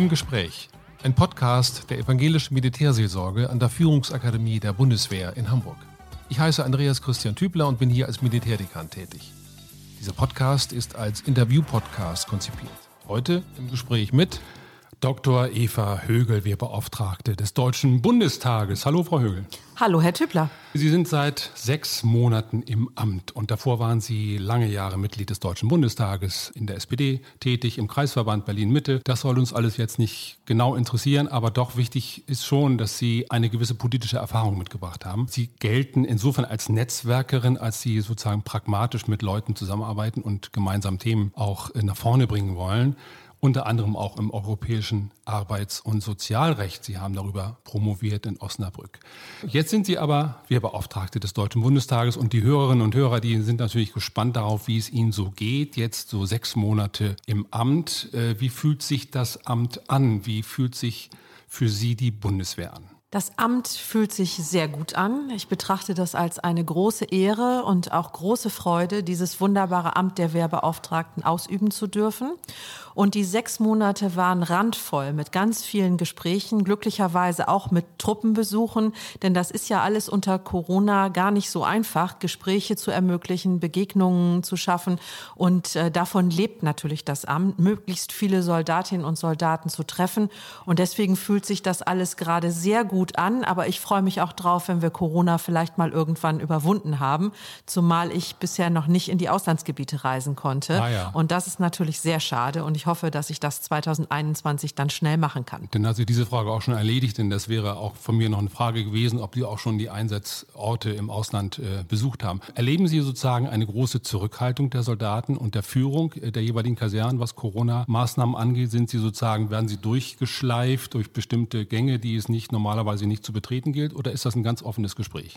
Im Gespräch. Ein Podcast der evangelischen Militärseelsorge an der Führungsakademie der Bundeswehr in Hamburg. Ich heiße Andreas Christian Tübler und bin hier als Militärdekan tätig. Dieser Podcast ist als Interview-Podcast konzipiert. Heute im Gespräch mit Dr. Eva Högel, wir Beauftragte des Deutschen Bundestages. Hallo, Frau Högel. Hallo, Herr Tübler. Sie sind seit sechs Monaten im Amt und davor waren Sie lange Jahre Mitglied des Deutschen Bundestages, in der SPD tätig, im Kreisverband Berlin-Mitte. Das soll uns alles jetzt nicht genau interessieren, aber doch wichtig ist schon, dass Sie eine gewisse politische Erfahrung mitgebracht haben. Sie gelten insofern als Netzwerkerin, als Sie sozusagen pragmatisch mit Leuten zusammenarbeiten und gemeinsam Themen auch nach vorne bringen wollen unter anderem auch im europäischen Arbeits- und Sozialrecht. Sie haben darüber promoviert in Osnabrück. Jetzt sind Sie aber wir Beauftragte des Deutschen Bundestages und die Hörerinnen und Hörer, die sind natürlich gespannt darauf, wie es Ihnen so geht. Jetzt so sechs Monate im Amt. Äh, wie fühlt sich das Amt an? Wie fühlt sich für Sie die Bundeswehr an? Das Amt fühlt sich sehr gut an. Ich betrachte das als eine große Ehre und auch große Freude, dieses wunderbare Amt der Wehrbeauftragten ausüben zu dürfen. Und die sechs Monate waren randvoll mit ganz vielen Gesprächen, glücklicherweise auch mit Truppenbesuchen, denn das ist ja alles unter Corona gar nicht so einfach, Gespräche zu ermöglichen, Begegnungen zu schaffen. Und äh, davon lebt natürlich das Amt, möglichst viele Soldatinnen und Soldaten zu treffen. Und deswegen fühlt sich das alles gerade sehr gut an. Aber ich freue mich auch drauf, wenn wir Corona vielleicht mal irgendwann überwunden haben, zumal ich bisher noch nicht in die Auslandsgebiete reisen konnte. Ah ja. Und das ist natürlich sehr schade. Und ich hoffe, dass ich das 2021 dann schnell machen kann. Dann hat sich diese Frage auch schon erledigt, denn das wäre auch von mir noch eine Frage gewesen, ob Sie auch schon die Einsatzorte im Ausland äh, besucht haben. Erleben Sie sozusagen eine große Zurückhaltung der Soldaten und der Führung äh, der jeweiligen Kasernen, was Corona-Maßnahmen angeht? Sind Sie sozusagen, werden Sie durchgeschleift durch bestimmte Gänge, die es nicht normalerweise nicht zu betreten gilt, oder ist das ein ganz offenes Gespräch?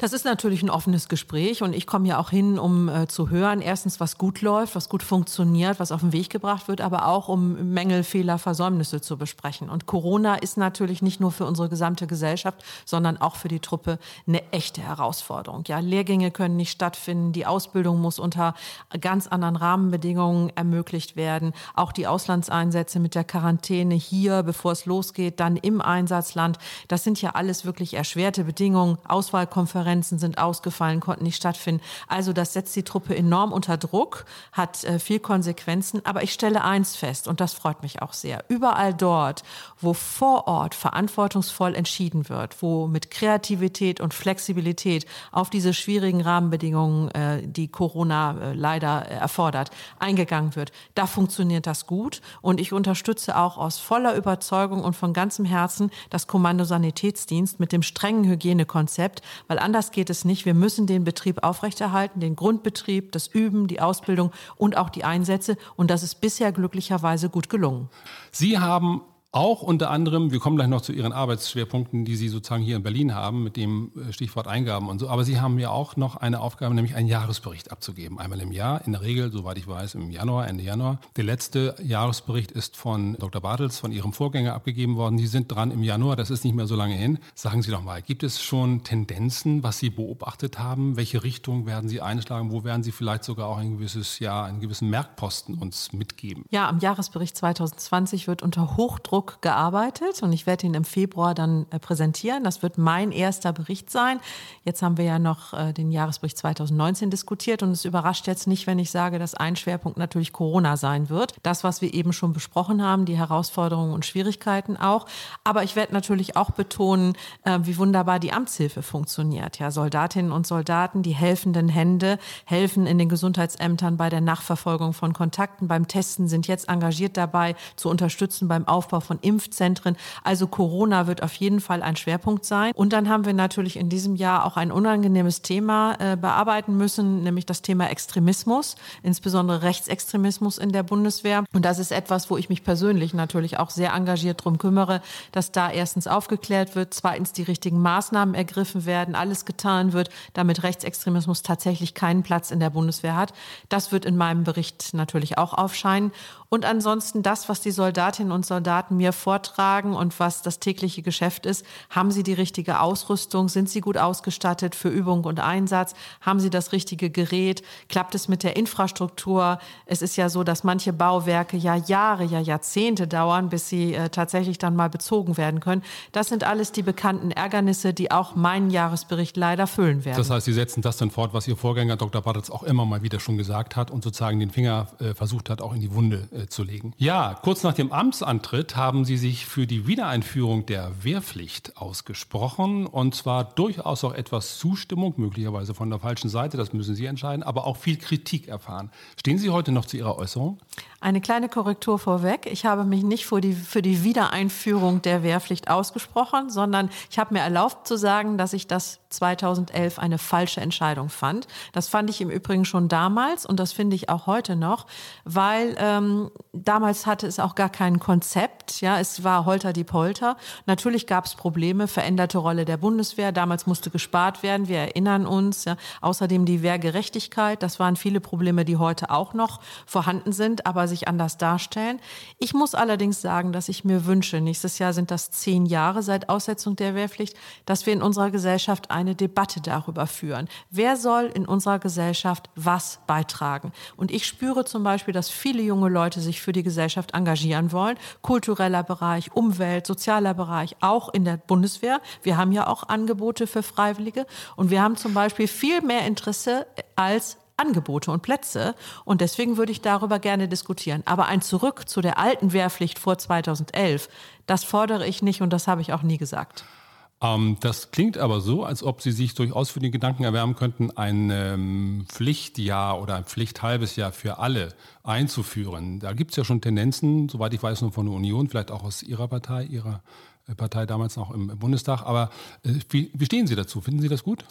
Das ist natürlich ein offenes Gespräch und ich komme ja auch hin, um äh, zu hören, erstens, was gut läuft, was gut funktioniert, was auf den Weg gebracht wird, aber auch um Mängel, Fehler, Versäumnisse zu besprechen. Und Corona ist natürlich nicht nur für unsere gesamte Gesellschaft, sondern auch für die Truppe eine echte Herausforderung. Ja, Lehrgänge können nicht stattfinden, die Ausbildung muss unter ganz anderen Rahmenbedingungen ermöglicht werden. Auch die Auslandseinsätze mit der Quarantäne hier, bevor es losgeht, dann im Einsatzland. Das sind ja alles wirklich erschwerte Bedingungen. Auswahlkonferenzen Konferenzen sind ausgefallen, konnten nicht stattfinden. Also das setzt die Truppe enorm unter Druck, hat äh, viel Konsequenzen. Aber ich stelle eins fest, und das freut mich auch sehr. Überall dort, wo vor Ort verantwortungsvoll entschieden wird, wo mit Kreativität und Flexibilität auf diese schwierigen Rahmenbedingungen, äh, die Corona äh, leider erfordert, eingegangen wird, da funktioniert das gut. Und ich unterstütze auch aus voller Überzeugung und von ganzem Herzen das Kommando Sanitätsdienst mit dem strengen Hygienekonzept, weil anders anders geht es nicht. Wir müssen den Betrieb aufrechterhalten, den Grundbetrieb, das Üben, die Ausbildung und auch die Einsätze. Und das ist bisher glücklicherweise gut gelungen. Sie haben auch unter anderem, wir kommen gleich noch zu Ihren Arbeitsschwerpunkten, die Sie sozusagen hier in Berlin haben, mit dem äh, Stichwort Eingaben und so. Aber Sie haben ja auch noch eine Aufgabe, nämlich einen Jahresbericht abzugeben. Einmal im Jahr, in der Regel, soweit ich weiß, im Januar, Ende Januar. Der letzte Jahresbericht ist von Dr. Bartels, von Ihrem Vorgänger abgegeben worden. Sie sind dran im Januar, das ist nicht mehr so lange hin. Sagen Sie doch mal, gibt es schon Tendenzen, was Sie beobachtet haben? Welche Richtung werden Sie einschlagen? Wo werden Sie vielleicht sogar auch ein gewisses Jahr, einen gewissen Merkposten uns mitgeben? Ja, am Jahresbericht 2020 wird unter Hochdruck Druck gearbeitet und ich werde ihn im Februar dann äh, präsentieren. Das wird mein erster Bericht sein. Jetzt haben wir ja noch äh, den Jahresbericht 2019 diskutiert und es überrascht jetzt nicht, wenn ich sage, dass ein Schwerpunkt natürlich Corona sein wird. Das, was wir eben schon besprochen haben, die Herausforderungen und Schwierigkeiten auch. Aber ich werde natürlich auch betonen, äh, wie wunderbar die Amtshilfe funktioniert. Ja, Soldatinnen und Soldaten, die helfenden Hände, helfen in den Gesundheitsämtern bei der Nachverfolgung von Kontakten, beim Testen, sind jetzt engagiert dabei, zu unterstützen beim Aufbau von Impfzentren. Also Corona wird auf jeden Fall ein Schwerpunkt sein. Und dann haben wir natürlich in diesem Jahr auch ein unangenehmes Thema äh, bearbeiten müssen, nämlich das Thema Extremismus, insbesondere Rechtsextremismus in der Bundeswehr. Und das ist etwas, wo ich mich persönlich natürlich auch sehr engagiert drum kümmere, dass da erstens aufgeklärt wird, zweitens die richtigen Maßnahmen ergriffen werden, alles getan wird, damit Rechtsextremismus tatsächlich keinen Platz in der Bundeswehr hat. Das wird in meinem Bericht natürlich auch aufscheinen. Und ansonsten das, was die Soldatinnen und Soldaten mir vortragen und was das tägliche Geschäft ist. Haben Sie die richtige Ausrüstung? Sind Sie gut ausgestattet für Übung und Einsatz? Haben Sie das richtige Gerät? Klappt es mit der Infrastruktur? Es ist ja so, dass manche Bauwerke ja Jahre, ja Jahrzehnte dauern, bis sie äh, tatsächlich dann mal bezogen werden können. Das sind alles die bekannten Ärgernisse, die auch meinen Jahresbericht leider füllen werden. Das heißt, Sie setzen das dann fort, was Ihr Vorgänger Dr. Bartels auch immer mal wieder schon gesagt hat und sozusagen den Finger äh, versucht hat, auch in die Wunde äh, zu legen. Ja, kurz nach dem Amtsantritt haben Sie sich für die Wiedereinführung der Wehrpflicht ausgesprochen und zwar durchaus auch etwas Zustimmung, möglicherweise von der falschen Seite, das müssen Sie entscheiden, aber auch viel Kritik erfahren. Stehen Sie heute noch zu Ihrer Äußerung? Eine kleine Korrektur vorweg. Ich habe mich nicht für die, für die Wiedereinführung der Wehrpflicht ausgesprochen, sondern ich habe mir erlaubt zu sagen, dass ich das 2011 eine falsche Entscheidung fand. Das fand ich im Übrigen schon damals und das finde ich auch heute noch, weil ähm, damals hatte es auch gar kein Konzept. Ja, es war Holter die Polter. Natürlich gab es Probleme, veränderte Rolle der Bundeswehr. Damals musste gespart werden. Wir erinnern uns. Ja. Außerdem die Wehrgerechtigkeit. Das waren viele Probleme, die heute auch noch vorhanden sind. Aber sich anders darstellen. Ich muss allerdings sagen, dass ich mir wünsche, nächstes Jahr sind das zehn Jahre seit Aussetzung der Wehrpflicht, dass wir in unserer Gesellschaft eine Debatte darüber führen. Wer soll in unserer Gesellschaft was beitragen? Und ich spüre zum Beispiel, dass viele junge Leute sich für die Gesellschaft engagieren wollen. Kultureller Bereich, Umwelt, sozialer Bereich, auch in der Bundeswehr. Wir haben ja auch Angebote für Freiwillige. Und wir haben zum Beispiel viel mehr Interesse als Angebote und Plätze. Und deswegen würde ich darüber gerne diskutieren. Aber ein Zurück zu der alten Wehrpflicht vor 2011, das fordere ich nicht und das habe ich auch nie gesagt. Ähm, das klingt aber so, als ob Sie sich durchaus für den Gedanken erwärmen könnten, ein ähm, Pflichtjahr oder ein Pflichthalbes Jahr für alle einzuführen. Da gibt es ja schon Tendenzen, soweit ich weiß, nur von der Union, vielleicht auch aus Ihrer Partei, Ihrer äh, Partei damals noch im Bundestag. Aber äh, wie, wie stehen Sie dazu? Finden Sie das gut?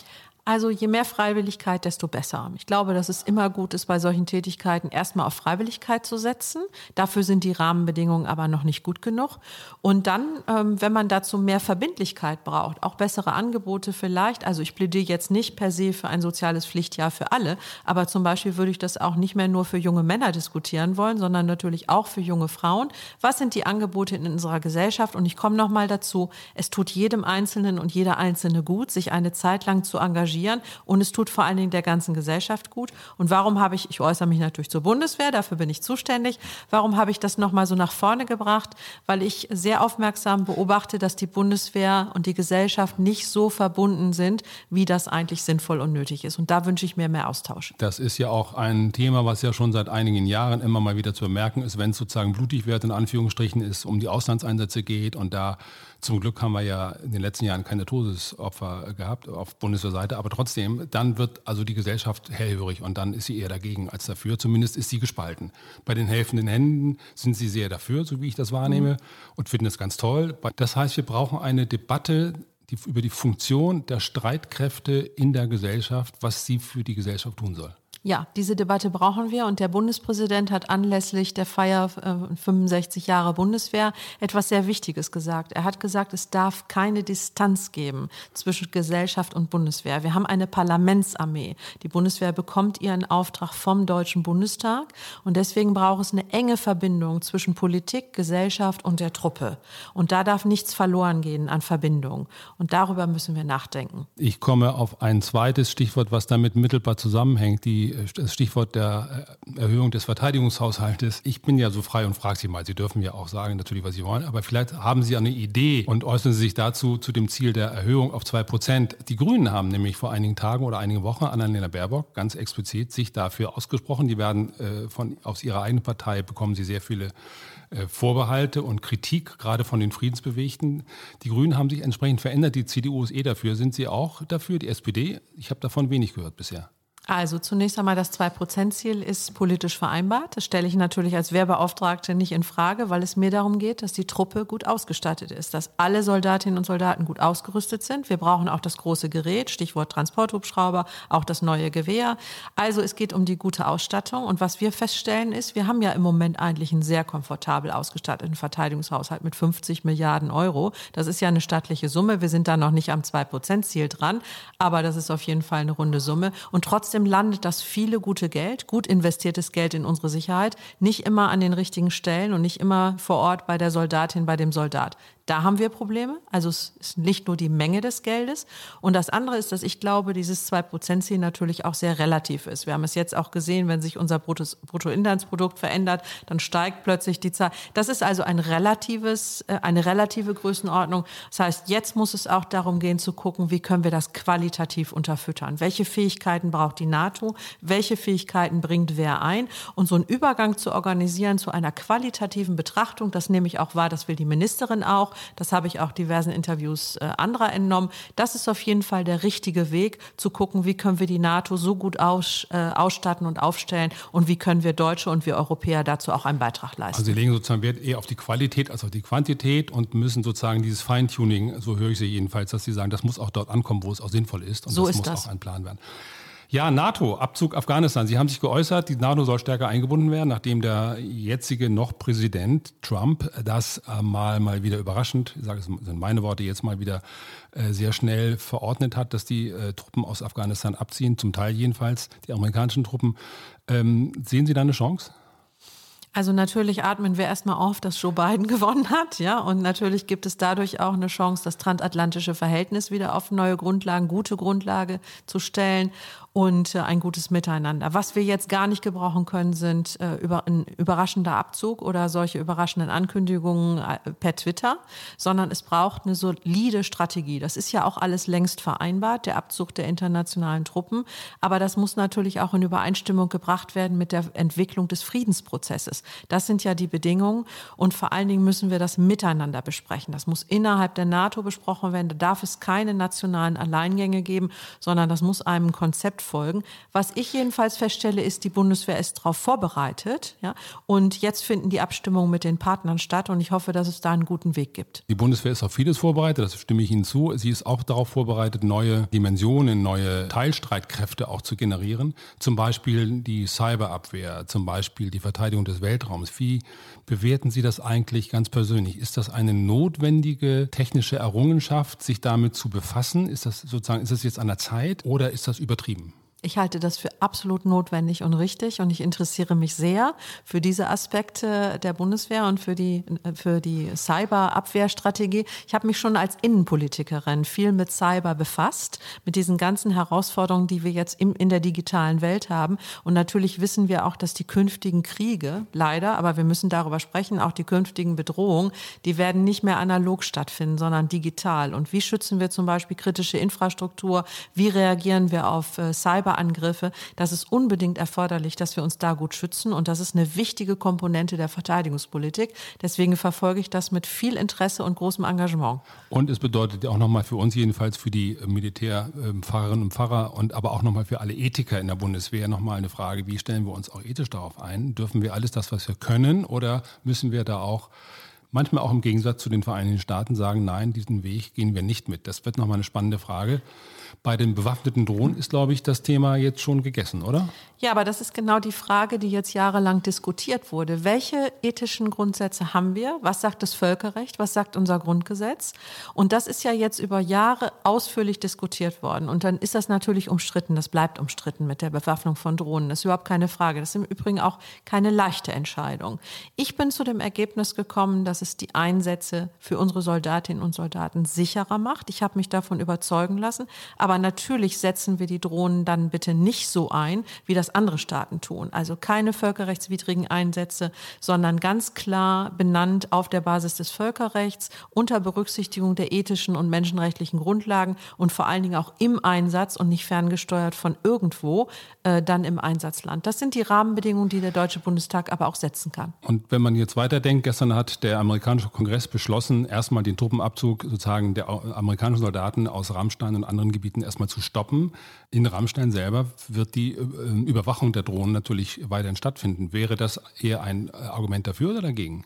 Also je mehr Freiwilligkeit, desto besser. Ich glaube, dass es immer gut ist, bei solchen Tätigkeiten erstmal auf Freiwilligkeit zu setzen. Dafür sind die Rahmenbedingungen aber noch nicht gut genug. Und dann, ähm, wenn man dazu mehr Verbindlichkeit braucht, auch bessere Angebote vielleicht. Also ich plädiere jetzt nicht per se für ein soziales Pflichtjahr für alle, aber zum Beispiel würde ich das auch nicht mehr nur für junge Männer diskutieren wollen, sondern natürlich auch für junge Frauen. Was sind die Angebote in unserer Gesellschaft? Und ich komme noch mal dazu: Es tut jedem Einzelnen und jeder Einzelne gut, sich eine Zeit lang zu engagieren engagieren und es tut vor allen Dingen der ganzen Gesellschaft gut. Und warum habe ich, ich äußere mich natürlich zur Bundeswehr, dafür bin ich zuständig, warum habe ich das nochmal so nach vorne gebracht? Weil ich sehr aufmerksam beobachte, dass die Bundeswehr und die Gesellschaft nicht so verbunden sind, wie das eigentlich sinnvoll und nötig ist. Und da wünsche ich mir mehr Austausch. Das ist ja auch ein Thema, was ja schon seit einigen Jahren immer mal wieder zu bemerken ist, wenn es sozusagen blutig wird, in Anführungsstrichen, ist, um die Auslandseinsätze geht und da zum Glück haben wir ja in den letzten Jahren keine Todesopfer gehabt auf Bundeswehrseite, aber trotzdem, dann wird also die Gesellschaft hellhörig und dann ist sie eher dagegen als dafür. Zumindest ist sie gespalten. Bei den helfenden Händen sind sie sehr dafür, so wie ich das wahrnehme, mhm. und finden es ganz toll. Das heißt, wir brauchen eine Debatte die, über die Funktion der Streitkräfte in der Gesellschaft, was sie für die Gesellschaft tun soll. Ja, diese Debatte brauchen wir und der Bundespräsident hat anlässlich der Feier äh, 65 Jahre Bundeswehr etwas sehr Wichtiges gesagt. Er hat gesagt, es darf keine Distanz geben zwischen Gesellschaft und Bundeswehr. Wir haben eine Parlamentsarmee. Die Bundeswehr bekommt ihren Auftrag vom Deutschen Bundestag und deswegen braucht es eine enge Verbindung zwischen Politik, Gesellschaft und der Truppe. Und da darf nichts verloren gehen an Verbindung. Und darüber müssen wir nachdenken. Ich komme auf ein zweites Stichwort, was damit mittelbar zusammenhängt, die das Stichwort der äh, Erhöhung des Verteidigungshaushaltes. Ich bin ja so frei und frage Sie mal. Sie dürfen ja auch sagen, natürlich, was Sie wollen, aber vielleicht haben Sie eine Idee und äußern Sie sich dazu zu dem Ziel der Erhöhung auf zwei Prozent. Die Grünen haben nämlich vor einigen Tagen oder einigen Wochen Annalena Baerbock ganz explizit sich dafür ausgesprochen. Die werden äh, von, aus ihrer eigenen Partei bekommen sie sehr viele äh, Vorbehalte und Kritik, gerade von den Friedensbewegten. Die Grünen haben sich entsprechend verändert. Die CDU ist eh dafür. Sind Sie auch dafür? Die SPD? Ich habe davon wenig gehört bisher. Also zunächst einmal das Zwei-Prozent-Ziel ist politisch vereinbart. Das stelle ich natürlich als Wehrbeauftragte nicht in Frage, weil es mir darum geht, dass die Truppe gut ausgestattet ist, dass alle Soldatinnen und Soldaten gut ausgerüstet sind. Wir brauchen auch das große Gerät, Stichwort Transporthubschrauber, auch das neue Gewehr. Also es geht um die gute Ausstattung. Und was wir feststellen ist, wir haben ja im Moment eigentlich einen sehr komfortabel ausgestatteten Verteidigungshaushalt mit 50 Milliarden Euro. Das ist ja eine stattliche Summe. Wir sind da noch nicht am Zwei-Prozent-Ziel dran, aber das ist auf jeden Fall eine runde Summe. Und trotzdem Trotzdem landet das viele gute Geld, gut investiertes Geld in unsere Sicherheit, nicht immer an den richtigen Stellen und nicht immer vor Ort bei der Soldatin, bei dem Soldat. Da haben wir Probleme. Also es ist nicht nur die Menge des Geldes. Und das andere ist, dass ich glaube, dieses 2-Prozent-Ziel natürlich auch sehr relativ ist. Wir haben es jetzt auch gesehen, wenn sich unser Bruttoinlandsprodukt verändert, dann steigt plötzlich die Zahl. Das ist also ein relatives, äh, eine relative Größenordnung. Das heißt, jetzt muss es auch darum gehen zu gucken, wie können wir das qualitativ unterfüttern? Welche Fähigkeiten braucht die NATO? Welche Fähigkeiten bringt wer ein? Und so einen Übergang zu organisieren zu einer qualitativen Betrachtung, das nehme ich auch wahr, das will die Ministerin auch. Das habe ich auch diversen Interviews äh, anderer entnommen. Das ist auf jeden Fall der richtige Weg, zu gucken, wie können wir die NATO so gut aus, äh, ausstatten und aufstellen und wie können wir Deutsche und wir Europäer dazu auch einen Beitrag leisten. Also Sie legen sozusagen Wert eher auf die Qualität als auf die Quantität und müssen sozusagen dieses Feintuning, so höre ich Sie jedenfalls, dass Sie sagen, das muss auch dort ankommen, wo es auch sinnvoll ist und so das ist muss das. auch ein Plan werden. Ja, NATO, Abzug Afghanistan. Sie haben sich geäußert, die NATO soll stärker eingebunden werden, nachdem der jetzige noch Präsident Trump das äh, mal, mal wieder überraschend, ich sage es sind meine Worte, jetzt mal wieder äh, sehr schnell verordnet hat, dass die äh, Truppen aus Afghanistan abziehen, zum Teil jedenfalls, die amerikanischen Truppen. Ähm, sehen Sie da eine Chance? Also natürlich atmen wir erstmal auf, dass Joe Biden gewonnen hat, ja, und natürlich gibt es dadurch auch eine Chance, das transatlantische Verhältnis wieder auf neue Grundlagen, gute Grundlage zu stellen und äh, ein gutes Miteinander. Was wir jetzt gar nicht gebrauchen können, sind äh, über, ein überraschender Abzug oder solche überraschenden Ankündigungen äh, per Twitter, sondern es braucht eine solide Strategie. Das ist ja auch alles längst vereinbart, der Abzug der internationalen Truppen. Aber das muss natürlich auch in Übereinstimmung gebracht werden mit der Entwicklung des Friedensprozesses. Das sind ja die Bedingungen. Und vor allen Dingen müssen wir das miteinander besprechen. Das muss innerhalb der NATO besprochen werden. Da darf es keine nationalen Alleingänge geben, sondern das muss einem Konzept Konzept folgen. Was ich jedenfalls feststelle, ist, die Bundeswehr ist darauf vorbereitet. Ja? Und jetzt finden die Abstimmungen mit den Partnern statt und ich hoffe, dass es da einen guten Weg gibt. Die Bundeswehr ist auf vieles vorbereitet, das stimme ich Ihnen zu. Sie ist auch darauf vorbereitet, neue Dimensionen, neue Teilstreitkräfte auch zu generieren. Zum Beispiel die Cyberabwehr, zum Beispiel die Verteidigung des Weltraums. Wie bewerten Sie das eigentlich ganz persönlich? Ist das eine notwendige technische Errungenschaft, sich damit zu befassen? Ist das sozusagen, ist das jetzt an der Zeit oder ist das übertrieben? Ich halte das für absolut notwendig und richtig und ich interessiere mich sehr für diese Aspekte der Bundeswehr und für die, für die Cyberabwehrstrategie. Ich habe mich schon als Innenpolitikerin viel mit Cyber befasst, mit diesen ganzen Herausforderungen, die wir jetzt im, in der digitalen Welt haben. Und natürlich wissen wir auch, dass die künftigen Kriege, leider, aber wir müssen darüber sprechen, auch die künftigen Bedrohungen, die werden nicht mehr analog stattfinden, sondern digital. Und wie schützen wir zum Beispiel kritische Infrastruktur? Wie reagieren wir auf äh, Cyber Cyberangriffe. Das ist unbedingt erforderlich, dass wir uns da gut schützen. Und das ist eine wichtige Komponente der Verteidigungspolitik. Deswegen verfolge ich das mit viel Interesse und großem Engagement. Und es bedeutet auch nochmal für uns jedenfalls, für die Militärfahrerinnen und Pfarrer und aber auch nochmal für alle Ethiker in der Bundeswehr nochmal eine Frage, wie stellen wir uns auch ethisch darauf ein? Dürfen wir alles das, was wir können oder müssen wir da auch manchmal auch im Gegensatz zu den Vereinigten Staaten sagen, nein, diesen Weg gehen wir nicht mit. Das wird nochmal eine spannende Frage. Bei den bewaffneten Drohnen ist, glaube ich, das Thema jetzt schon gegessen, oder? Ja, aber das ist genau die Frage, die jetzt jahrelang diskutiert wurde. Welche ethischen Grundsätze haben wir? Was sagt das Völkerrecht? Was sagt unser Grundgesetz? Und das ist ja jetzt über Jahre ausführlich diskutiert worden. Und dann ist das natürlich umstritten. Das bleibt umstritten mit der Bewaffnung von Drohnen. Das ist überhaupt keine Frage. Das ist im Übrigen auch keine leichte Entscheidung. Ich bin zu dem Ergebnis gekommen, dass es die Einsätze für unsere Soldatinnen und Soldaten sicherer macht. Ich habe mich davon überzeugen lassen. Aber natürlich setzen wir die Drohnen dann bitte nicht so ein, wie das andere Staaten tun. Also keine völkerrechtswidrigen Einsätze, sondern ganz klar benannt auf der Basis des Völkerrechts unter Berücksichtigung der ethischen und menschenrechtlichen Grundlagen und vor allen Dingen auch im Einsatz und nicht ferngesteuert von irgendwo, äh, dann im Einsatzland. Das sind die Rahmenbedingungen, die der Deutsche Bundestag aber auch setzen kann. Und wenn man jetzt weiterdenkt, gestern hat der amerikanische Kongress beschlossen, erstmal den Truppenabzug sozusagen der amerikanischen Soldaten aus Rammstein und anderen Gebieten erstmal zu stoppen. In Rammstein selber wird die äh, Überwachung der Drohnen natürlich weiterhin stattfinden. Wäre das eher ein äh, Argument dafür oder dagegen?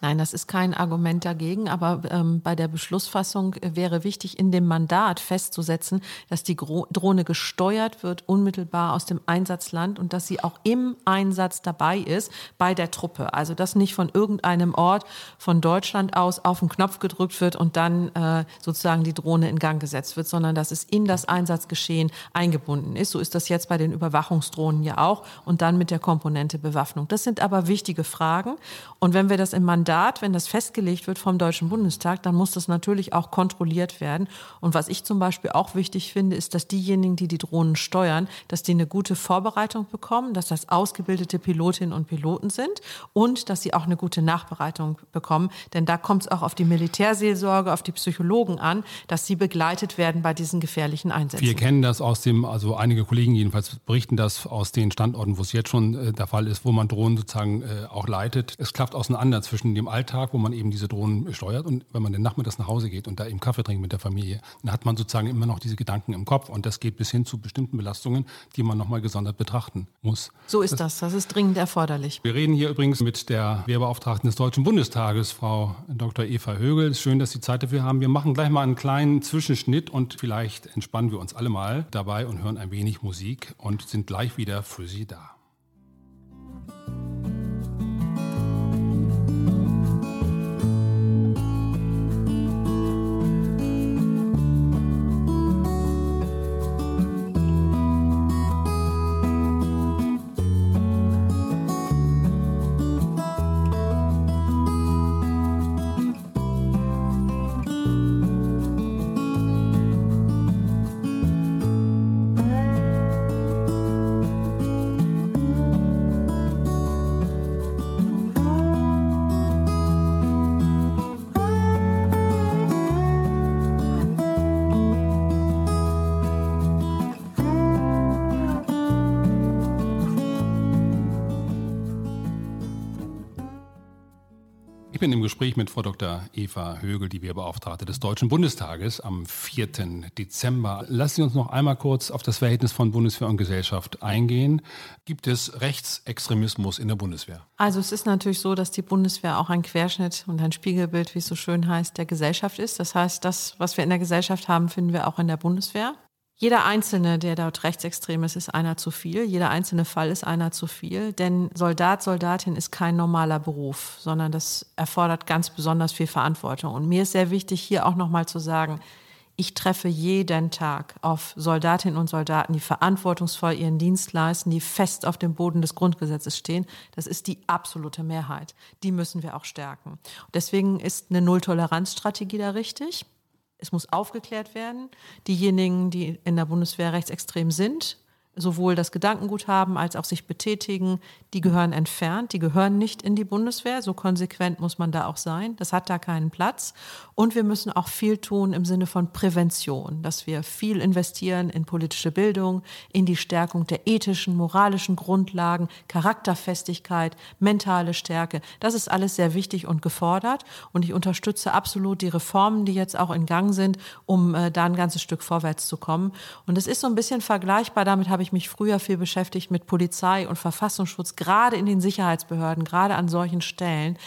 Nein, das ist kein Argument dagegen, aber ähm, bei der Beschlussfassung wäre wichtig, in dem Mandat festzusetzen, dass die Drohne gesteuert wird unmittelbar aus dem Einsatzland und dass sie auch im Einsatz dabei ist bei der Truppe. Also dass nicht von irgendeinem Ort von Deutschland aus auf den Knopf gedrückt wird und dann äh, sozusagen die Drohne in Gang gesetzt wird, sondern dass es in das Einsatzgeschehen eingebunden ist. So ist das jetzt bei den Überwachungsdrohnen ja auch und dann mit der Komponente Bewaffnung. Das sind aber wichtige Fragen und wenn wir das im Mandat Mandat, wenn das festgelegt wird vom Deutschen Bundestag, dann muss das natürlich auch kontrolliert werden. Und was ich zum Beispiel auch wichtig finde, ist, dass diejenigen, die die Drohnen steuern, dass die eine gute Vorbereitung bekommen, dass das ausgebildete Pilotinnen und Piloten sind und dass sie auch eine gute Nachbereitung bekommen. Denn da kommt es auch auf die Militärseelsorge, auf die Psychologen an, dass sie begleitet werden bei diesen gefährlichen Einsätzen. Wir kennen das aus dem, also einige Kollegen jedenfalls berichten das aus den Standorten, wo es jetzt schon äh, der Fall ist, wo man Drohnen sozusagen äh, auch leitet. Es klappt auseinander zwischen dem Alltag, wo man eben diese Drohnen steuert und wenn man dann nachmittags nach Hause geht und da eben Kaffee trinkt mit der Familie, dann hat man sozusagen immer noch diese Gedanken im Kopf und das geht bis hin zu bestimmten Belastungen, die man nochmal gesondert betrachten muss. So ist das, das ist dringend erforderlich. Wir reden hier übrigens mit der Wehrbeauftragten des Deutschen Bundestages, Frau Dr. Eva Högel. Schön, dass Sie Zeit dafür haben. Wir machen gleich mal einen kleinen Zwischenschnitt und vielleicht entspannen wir uns alle mal dabei und hören ein wenig Musik und sind gleich wieder für Sie da. Ich bin im Gespräch mit Frau Dr. Eva Högel, die Wehrbeauftragte des Deutschen Bundestages am 4. Dezember. Lassen Sie uns noch einmal kurz auf das Verhältnis von Bundeswehr und Gesellschaft eingehen. Gibt es Rechtsextremismus in der Bundeswehr? Also es ist natürlich so, dass die Bundeswehr auch ein Querschnitt und ein Spiegelbild, wie es so schön heißt, der Gesellschaft ist. Das heißt, das, was wir in der Gesellschaft haben, finden wir auch in der Bundeswehr. Jeder Einzelne, der dort rechtsextrem ist, ist einer zu viel. Jeder einzelne Fall ist einer zu viel. Denn Soldat, Soldatin ist kein normaler Beruf, sondern das erfordert ganz besonders viel Verantwortung. Und mir ist sehr wichtig, hier auch nochmal zu sagen, ich treffe jeden Tag auf Soldatinnen und Soldaten, die verantwortungsvoll ihren Dienst leisten, die fest auf dem Boden des Grundgesetzes stehen. Das ist die absolute Mehrheit. Die müssen wir auch stärken. Deswegen ist eine Nulltoleranzstrategie da richtig. Es muss aufgeklärt werden. Diejenigen, die in der Bundeswehr rechtsextrem sind, sowohl das Gedankengut haben als auch sich betätigen, die gehören entfernt, die gehören nicht in die Bundeswehr. So konsequent muss man da auch sein. Das hat da keinen Platz. Und wir müssen auch viel tun im Sinne von Prävention, dass wir viel investieren in politische Bildung, in die Stärkung der ethischen, moralischen Grundlagen, Charakterfestigkeit, mentale Stärke. Das ist alles sehr wichtig und gefordert. Und ich unterstütze absolut die Reformen, die jetzt auch in Gang sind, um äh, da ein ganzes Stück vorwärts zu kommen. Und es ist so ein bisschen vergleichbar, damit habe ich ich mich früher viel beschäftigt mit Polizei und Verfassungsschutz, gerade in den Sicherheitsbehörden, gerade an solchen Stellen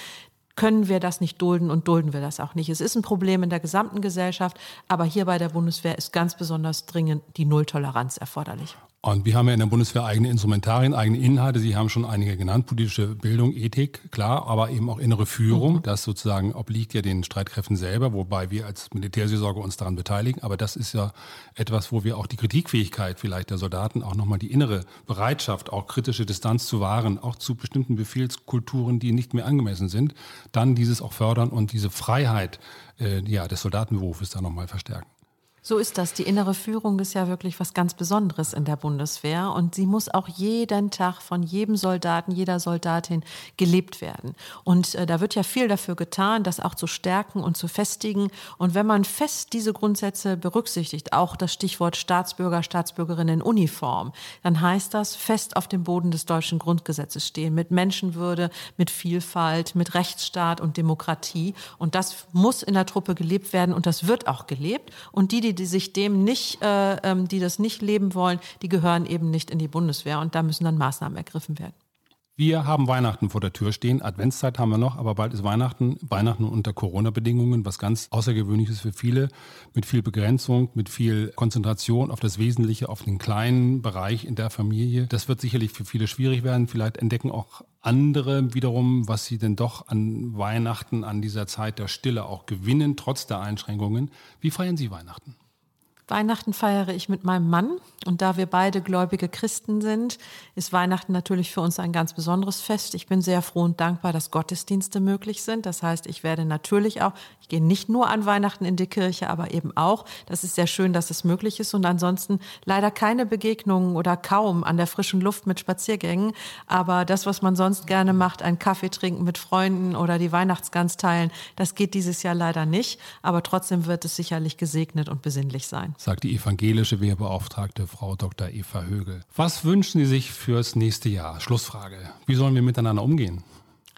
können wir das nicht dulden und dulden wir das auch nicht. Es ist ein Problem in der gesamten Gesellschaft, aber hier bei der Bundeswehr ist ganz besonders dringend die Nulltoleranz erforderlich. Und wir haben ja in der Bundeswehr eigene Instrumentarien, eigene Inhalte. Sie haben schon einige genannt, politische Bildung, Ethik, klar, aber eben auch innere Führung. Mhm. Das sozusagen obliegt ja den Streitkräften selber, wobei wir als Militärseelsorge uns daran beteiligen. Aber das ist ja etwas, wo wir auch die Kritikfähigkeit vielleicht der Soldaten, auch nochmal die innere Bereitschaft, auch kritische Distanz zu wahren, auch zu bestimmten Befehlskulturen, die nicht mehr angemessen sind, dann dieses auch fördern und diese Freiheit äh, ja, des Soldatenberufes da nochmal verstärken. So ist das. Die innere Führung ist ja wirklich was ganz Besonderes in der Bundeswehr und sie muss auch jeden Tag von jedem Soldaten, jeder Soldatin gelebt werden. Und äh, da wird ja viel dafür getan, das auch zu stärken und zu festigen. Und wenn man fest diese Grundsätze berücksichtigt, auch das Stichwort Staatsbürger, Staatsbürgerinnen in Uniform, dann heißt das fest auf dem Boden des deutschen Grundgesetzes stehen, mit Menschenwürde, mit Vielfalt, mit Rechtsstaat und Demokratie. Und das muss in der Truppe gelebt werden und das wird auch gelebt. Und die, die die sich dem nicht, äh, ähm, die das nicht leben wollen, die gehören eben nicht in die Bundeswehr und da müssen dann Maßnahmen ergriffen werden. Wir haben Weihnachten vor der Tür stehen. Adventszeit haben wir noch, aber bald ist Weihnachten. Weihnachten unter Corona-Bedingungen, was ganz außergewöhnliches für viele. Mit viel Begrenzung, mit viel Konzentration auf das Wesentliche, auf den kleinen Bereich in der Familie. Das wird sicherlich für viele schwierig werden. Vielleicht entdecken auch andere wiederum, was sie denn doch an Weihnachten, an dieser Zeit der Stille auch gewinnen, trotz der Einschränkungen. Wie feiern Sie Weihnachten? Weihnachten feiere ich mit meinem Mann und da wir beide gläubige Christen sind, ist Weihnachten natürlich für uns ein ganz besonderes Fest. Ich bin sehr froh und dankbar, dass Gottesdienste möglich sind. Das heißt, ich werde natürlich auch, ich gehe nicht nur an Weihnachten in die Kirche, aber eben auch. Das ist sehr schön, dass es möglich ist und ansonsten leider keine Begegnungen oder kaum an der frischen Luft mit Spaziergängen. Aber das, was man sonst gerne macht, einen Kaffee trinken mit Freunden oder die Weihnachtsgans teilen, das geht dieses Jahr leider nicht. Aber trotzdem wird es sicherlich gesegnet und besinnlich sein sagt die evangelische Wehrbeauftragte Frau Dr. Eva Högel. Was wünschen Sie sich fürs nächste Jahr? Schlussfrage. Wie sollen wir miteinander umgehen?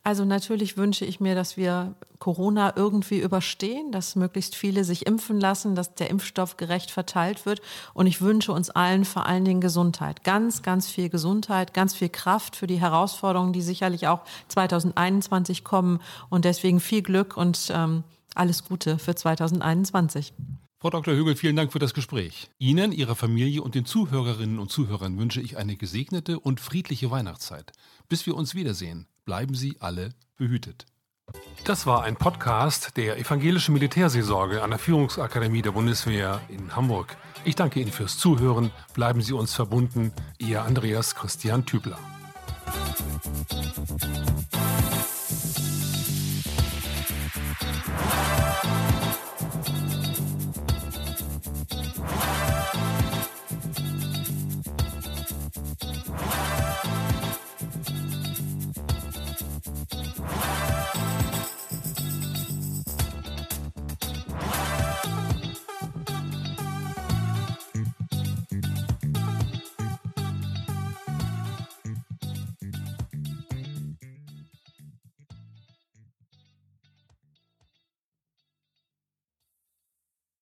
Also natürlich wünsche ich mir, dass wir Corona irgendwie überstehen, dass möglichst viele sich impfen lassen, dass der Impfstoff gerecht verteilt wird. Und ich wünsche uns allen vor allen Dingen Gesundheit. Ganz, ganz viel Gesundheit, ganz viel Kraft für die Herausforderungen, die sicherlich auch 2021 kommen. Und deswegen viel Glück und ähm, alles Gute für 2021. Frau Dr. Högel, vielen Dank für das Gespräch. Ihnen, Ihrer Familie und den Zuhörerinnen und Zuhörern wünsche ich eine gesegnete und friedliche Weihnachtszeit. Bis wir uns wiedersehen, bleiben Sie alle behütet. Das war ein Podcast der Evangelischen Militärseelsorge an der Führungsakademie der Bundeswehr in Hamburg. Ich danke Ihnen fürs Zuhören. Bleiben Sie uns verbunden. Ihr Andreas Christian Tübler.